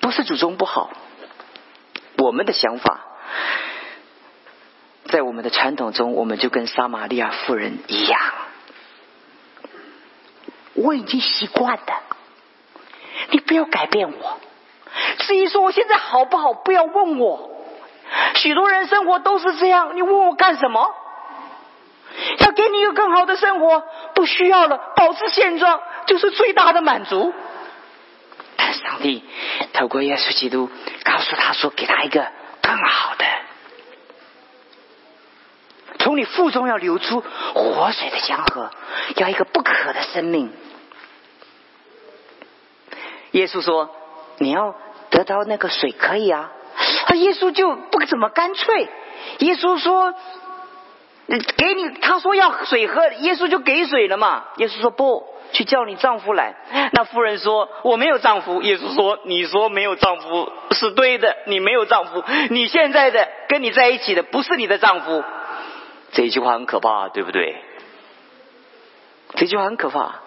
不是祖宗不好。我们的想法，在我们的传统中，我们就跟撒玛利亚妇人一样，我已经习惯的，你不要改变我。至于说我现在好不好，不要问我。许多人生活都是这样，你问我干什么？要给你一个更好的生活，不需要了，保持现状就是最大的满足。但上帝透过耶稣基督告诉他说，给他一个更好的，从你腹中要流出活水的江河，要一个不可的生命。耶稣说，你要。得到那个水可以啊，啊，耶稣就不怎么干脆。耶稣说：“给你，他说要水喝，耶稣就给水了嘛。耶稣说不，去叫你丈夫来。那妇人说我没有丈夫。耶稣说你说没有丈夫是对的，你没有丈夫，你现在的跟你在一起的不是你的丈夫。这句话很可怕，对不对？这句话很可怕。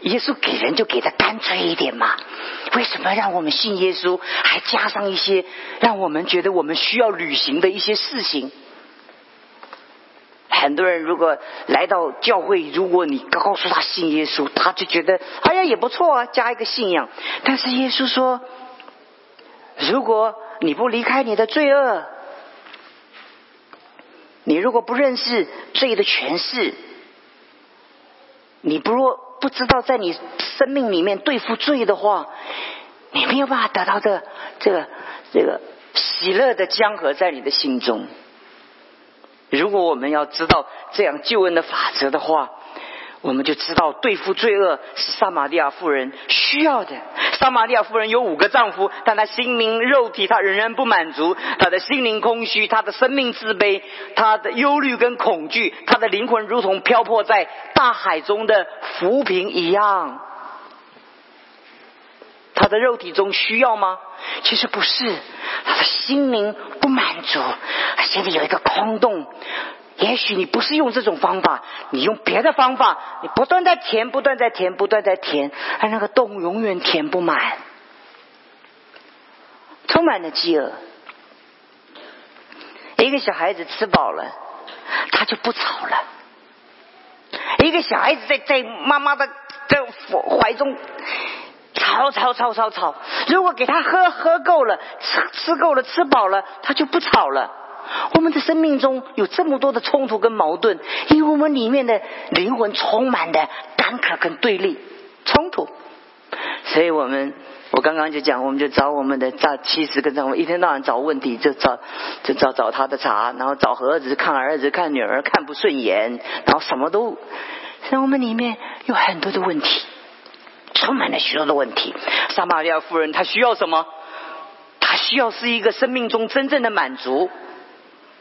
耶稣给人就给的干脆一点嘛，为什么让我们信耶稣，还加上一些让我们觉得我们需要履行的一些事情？很多人如果来到教会，如果你告诉他信耶稣，他就觉得哎呀也不错啊，加一个信仰。但是耶稣说，如果你不离开你的罪恶，你如果不认识罪的权势，你不若不知道在你生命里面对付罪的话，你没有办法得到这这个这个喜乐的江河在你的心中。如果我们要知道这样救恩的法则的话，我们就知道对付罪恶是撒玛利亚妇人需要的。撒玛利亚夫人有五个丈夫，但她心灵肉体她仍然不满足，她的心灵空虚，她的生命自卑，她的忧虑跟恐惧，她的灵魂如同漂泊在大海中的浮萍一样。她的肉体中需要吗？其实不是，她的心灵不满足，心里有一个空洞。也许你不是用这种方法，你用别的方法，你不断在填，不断在填，不断在填，而那个洞永远填不满，充满了饥饿。一个小孩子吃饱了，他就不吵了。一个小孩子在在妈妈的在怀中。吵吵吵吵吵！如果给他喝喝够了，吃吃够了，吃饱了，他就不吵了。我们的生命中有这么多的冲突跟矛盾，因为我们里面的灵魂充满的干渴跟对立冲突。所以我们，我刚刚就讲，我们就找我们的丈妻子跟丈夫，一天到晚找问题，就找就找找他的茬，然后找儿子看儿子看女儿看不顺眼，然后什么都，在我们里面有很多的问题。充满了许多的问题。撒玛利亚夫人她需要什么？她需要是一个生命中真正的满足。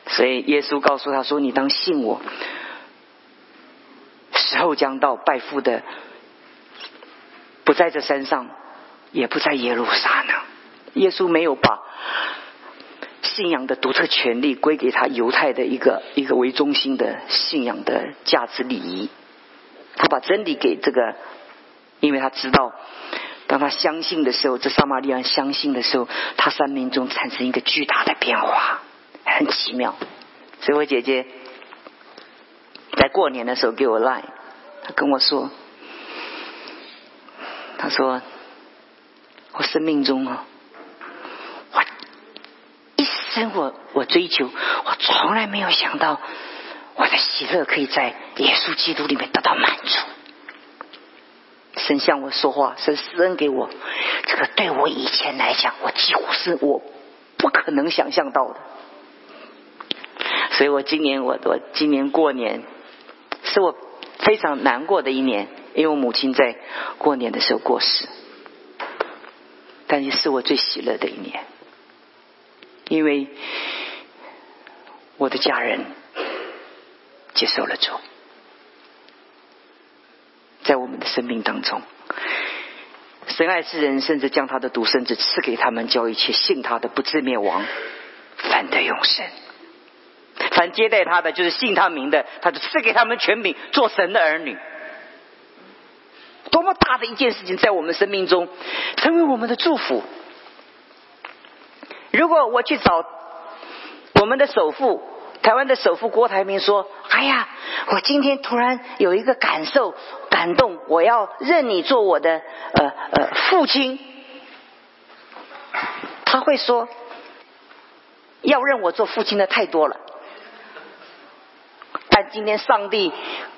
所以耶稣告诉他说：“你当信我，时候将到，拜父的不在这山上，也不在耶路撒冷。”耶稣没有把信仰的独特权利归给他犹太的一个一个为中心的信仰的价值礼仪，他把真理给这个。因为他知道，当他相信的时候，这撒玛利亚相信的时候，他生命中产生一个巨大的变化，很奇妙。所以我姐姐在过年的时候给我赖，她跟我说，她说我生命中啊，我一生我我追求，我从来没有想到我的喜乐可以在耶稣基督里面得到满足。神向我说话，神施恩给我，这个对我以前来讲，我几乎是我不可能想象到的。所以我今年我我今年过年是我非常难过的一年，因为我母亲在过年的时候过世，但也是我最喜乐的一年，因为我的家人接受了主。在我们的生命当中，神爱世人，甚至将他的独生子赐给他们，叫一切信他的不至灭亡，反得永生。凡接待他的，就是信他名的，他就赐给他们权柄，做神的儿女。多么大的一件事情，在我们生命中成为我们的祝福。如果我去找我们的首富。台湾的首富郭台铭说：“哎呀，我今天突然有一个感受，感动，我要认你做我的呃呃父亲。”他会说：“要认我做父亲的太多了。”但今天上帝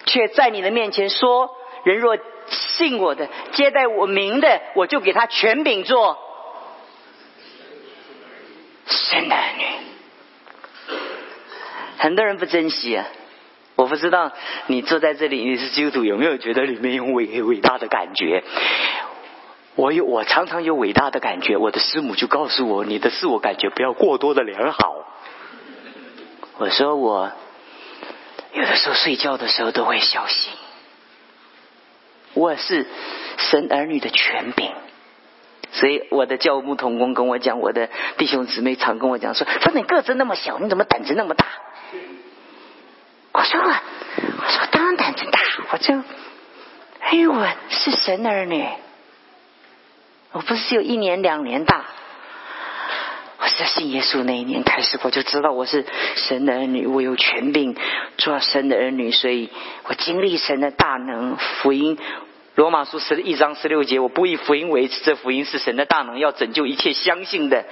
却在你的面前说：“人若信我的，接待我名的，我就给他权柄做神的儿女。”很多人不珍惜啊！我不知道你坐在这里你是基督徒有没有觉得里面有伟伟大的感觉？我有，我常常有伟大的感觉。我的师母就告诉我，你的自我感觉不要过多的良好。我说我有的时候睡觉的时候都会笑醒。我是神儿女的权柄，所以我的教牧同工跟我讲，我的弟兄姊妹常跟我讲说：“说你个子那么小，你怎么胆子那么大？”我说：“我，我说当然胆子大，我就，哎，我是神儿女，我不是有一年两年大。”我是信耶稣那一年开始，我就知道我是神的儿女，我有权柄做神的儿女，所以我经历神的大能。福音罗马书十一章十六节，我不以福音为耻，这福音是神的大能，要拯救一切相信的。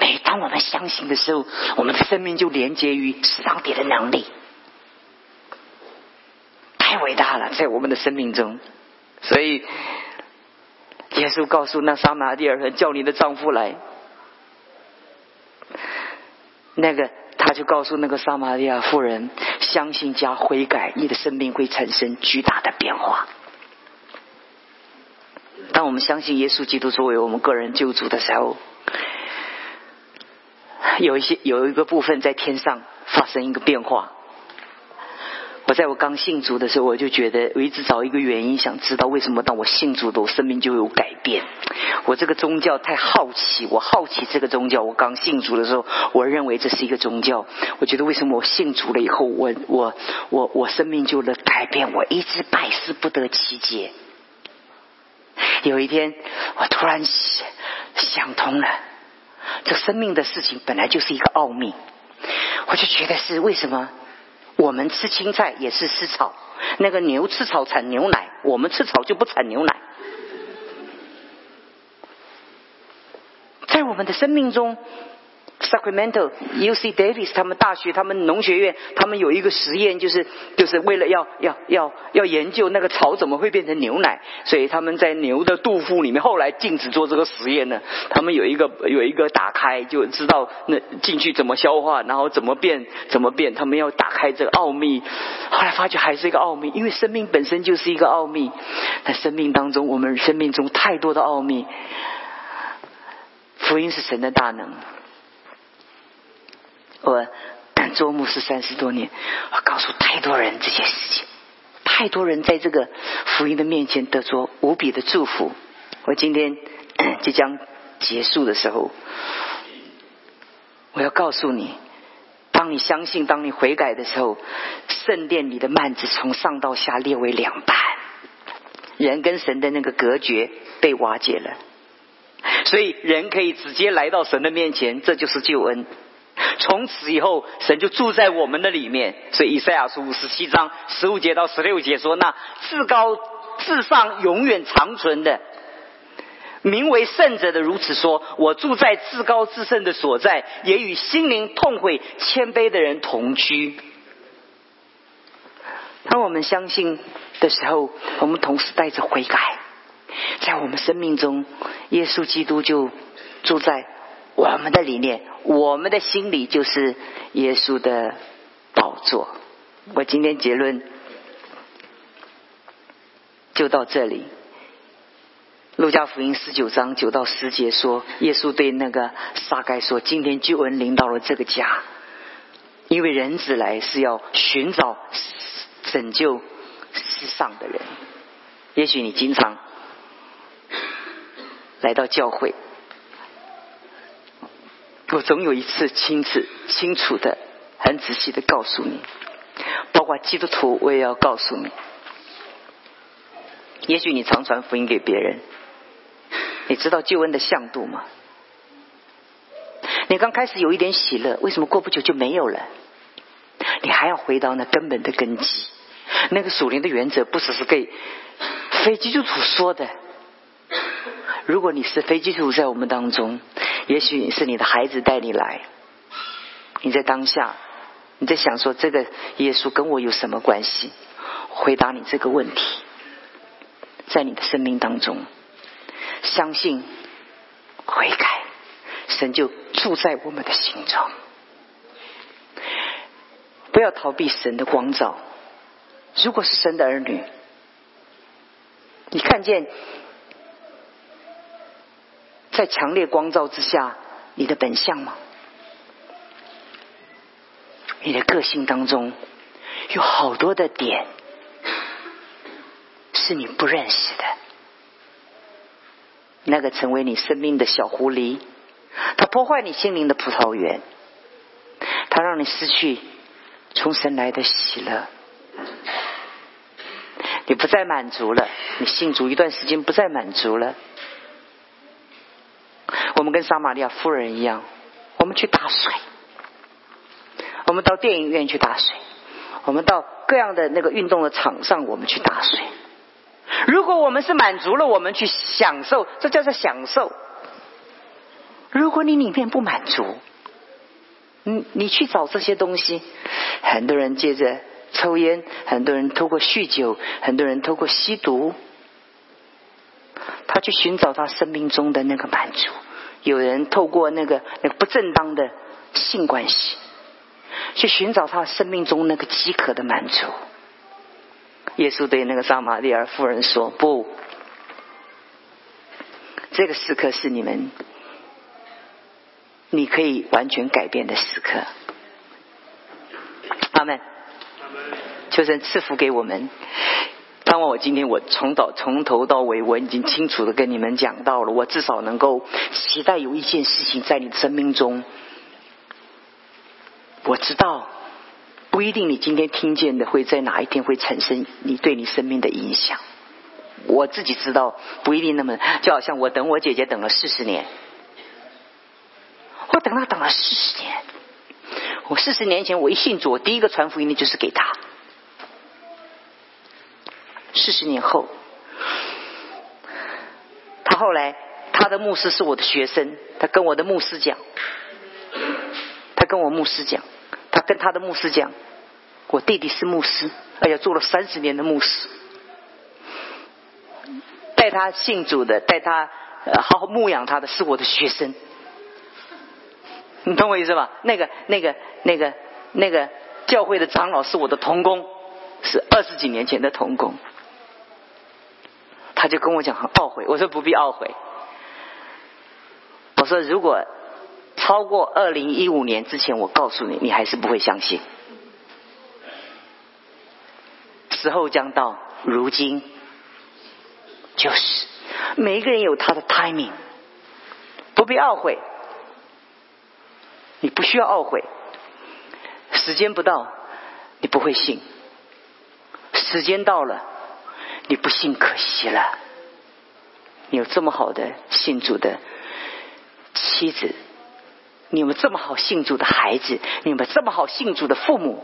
每当我们相信的时候，我们的生命就连接于上帝的能力，太伟大了，在我们的生命中。所以耶稣告诉那撒玛利亚人：“叫你的丈夫来。”那个，他就告诉那个撒玛利亚妇人：相信加悔改，你的生命会产生巨大的变化。当我们相信耶稣基督作为我们个人救主的时候，有一些有一个部分在天上发生一个变化。我在我刚信主的时候，我就觉得我一直找一个原因，想知道为什么当我信主的，我生命就有改变。我这个宗教太好奇，我好奇这个宗教。我刚信主的时候，我认为这是一个宗教。我觉得为什么我信主了以后，我我我我生命就能改变？我一直百思不得其解。有一天，我突然想通了，这生命的事情本来就是一个奥秘。我就觉得是为什么？我们吃青菜也是吃草，那个牛吃草产牛奶，我们吃草就不产牛奶。在我们的生命中。Sacramento U C Davis 他们大学他们农学院他们有一个实验，就是就是为了要要要要研究那个草怎么会变成牛奶，所以他们在牛的肚腹里面，后来禁止做这个实验呢。他们有一个有一个打开，就知道那进去怎么消化，然后怎么变怎么变。他们要打开这个奥秘，后来发觉还是一个奥秘，因为生命本身就是一个奥秘。在生命当中，我们生命中太多的奥秘，福音是神的大能。我但做牧师三十多年，我告诉太多人这些事情，太多人在这个福音的面前得着无比的祝福。我今天即将结束的时候，我要告诉你，当你相信，当你悔改的时候，圣殿里的幔子从上到下裂为两半，人跟神的那个隔绝被瓦解了，所以人可以直接来到神的面前，这就是救恩。从此以后，神就住在我们的里面。所以以赛亚书五十七章十五节到十六节说：“那至高至上、永远长存的，名为圣者的如此说：我住在至高至圣的所在，也与心灵痛悔、谦卑的人同居。”当我们相信的时候，我们同时带着悔改，在我们生命中，耶稣基督就住在我们的里面。我们的心里就是耶稣的宝座。我今天结论就到这里。路加福音十九章九到十节说，耶稣对那个撒该说：“今天救恩临到了这个家，因为人子来是要寻找拯救世上的人。也许你经常来到教会。”我总有一次亲自、清楚的、很仔细的告诉你，包括基督徒，我也要告诉你。也许你常传福音给别人，你知道救恩的向度吗？你刚开始有一点喜乐，为什么过不久就没有了？你还要回到那根本的根基，那个属灵的原则，不只是给非基督徒说的。如果你是非基督徒，在我们当中。也许是你的孩子带你来，你在当下，你在想说这个耶稣跟我有什么关系？回答你这个问题，在你的生命当中，相信悔改，神就住在我们的心中。不要逃避神的光照。如果是神的儿女，你看见。在强烈光照之下，你的本相吗？你的个性当中有好多的点是你不认识的。那个成为你生命的小狐狸，它破坏你心灵的葡萄园，它让你失去从神来的喜乐。你不再满足了，你信主一段时间不再满足了。我们跟撒玛利亚夫人一样，我们去打水，我们到电影院去打水，我们到各样的那个运动的场上，我们去打水。如果我们是满足了，我们去享受，这叫做享受。如果你里面不满足，你你去找这些东西，很多人接着抽烟，很多人透过酗酒，很多人透过吸毒，他去寻找他生命中的那个满足。有人透过那个那个不正当的性关系，去寻找他生命中那个饥渴的满足。耶稣对那个撒玛利亚妇人说：“不，这个时刻是你们，你可以完全改变的时刻。”阿门。求神赐福给我们。当我今天我从到从头到尾，我已经清楚的跟你们讲到了，我至少能够期待有一件事情在你的生命中，我知道。不一定你今天听见的会在哪一天会产生你对你生命的影响。我自己知道不一定那么，就好像我等我姐姐等了四十年，我等她等了四十年。我四十年前我一信主，我第一个传福音的就是给她。四十年后，他后来他的牧师是我的学生，他跟我的牧师讲，他跟我牧师讲，他跟他的牧师讲。我弟弟是牧师，哎呀，做了三十年的牧师，带他信主的，带他好好牧养他的是我的学生，你懂我意思吧？那个、那个、那个、那个教会的长老是我的童工，是二十几年前的童工，他就跟我讲很懊悔，我说不必懊悔，我说如果超过二零一五年之前，我告诉你，你还是不会相信。时候将到，如今就是每一个人有他的 timing，不必懊悔，你不需要懊悔。时间不到，你不会信；时间到了，你不信可惜了。你有这么好的信主的妻子，你有这么好信主的孩子，你有这么好信主的父母，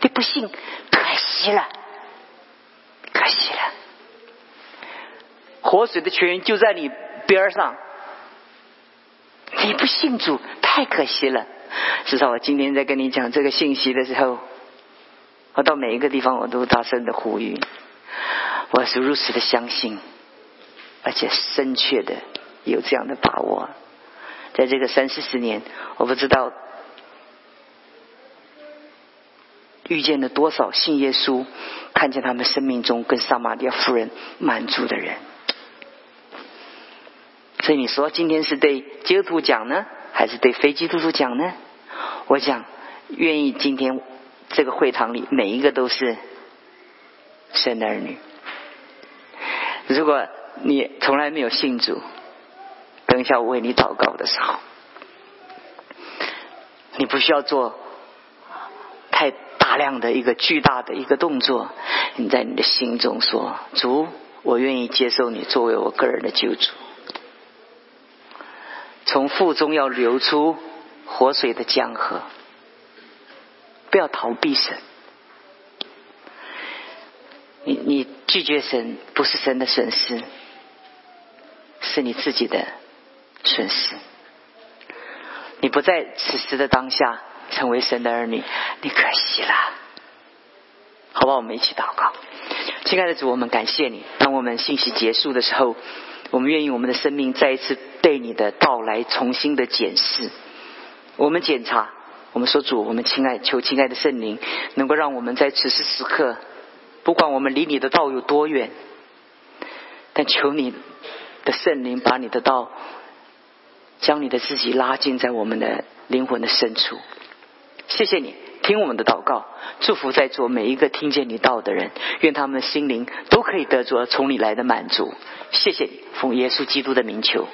你不信可惜了。可惜了，活水的泉源就在你边上，你不信主，太可惜了。至少我今天在跟你讲这个信息的时候，我到每一个地方我都大声的呼吁，我是如此的相信，而且深切的有这样的把握，在这个三四十年，我不知道。遇见了多少信耶稣、看见他们生命中跟撒玛利亚夫人满足的人？所以你说今天是对基督徒讲呢，还是对非基督徒讲呢？我讲，愿意今天这个会堂里每一个都是神的儿女。如果你从来没有信主，等一下我为你祷告的时候，你不需要做太。大量的一个巨大的一个动作，你在你的心中说：“主，我愿意接受你作为我个人的救主。”从腹中要流出活水的江河，不要逃避神。你你拒绝神，不是神的损失，是你自己的损失。你不在此时的当下。成为神的儿女，你可惜了，好吧？我们一起祷告，亲爱的主，我们感谢你。当我们信息结束的时候，我们愿意我们的生命再一次被你的到来重新的检视。我们检查，我们说主，我们亲爱求亲爱的圣灵，能够让我们在此时此刻，不管我们离你的道有多远，但求你的圣灵把你的道，将你的自己拉近在我们的灵魂的深处。谢谢你，听我们的祷告，祝福在座每一个听见你道的人，愿他们的心灵都可以得着从你来的满足。谢谢你，奉耶稣基督的名求。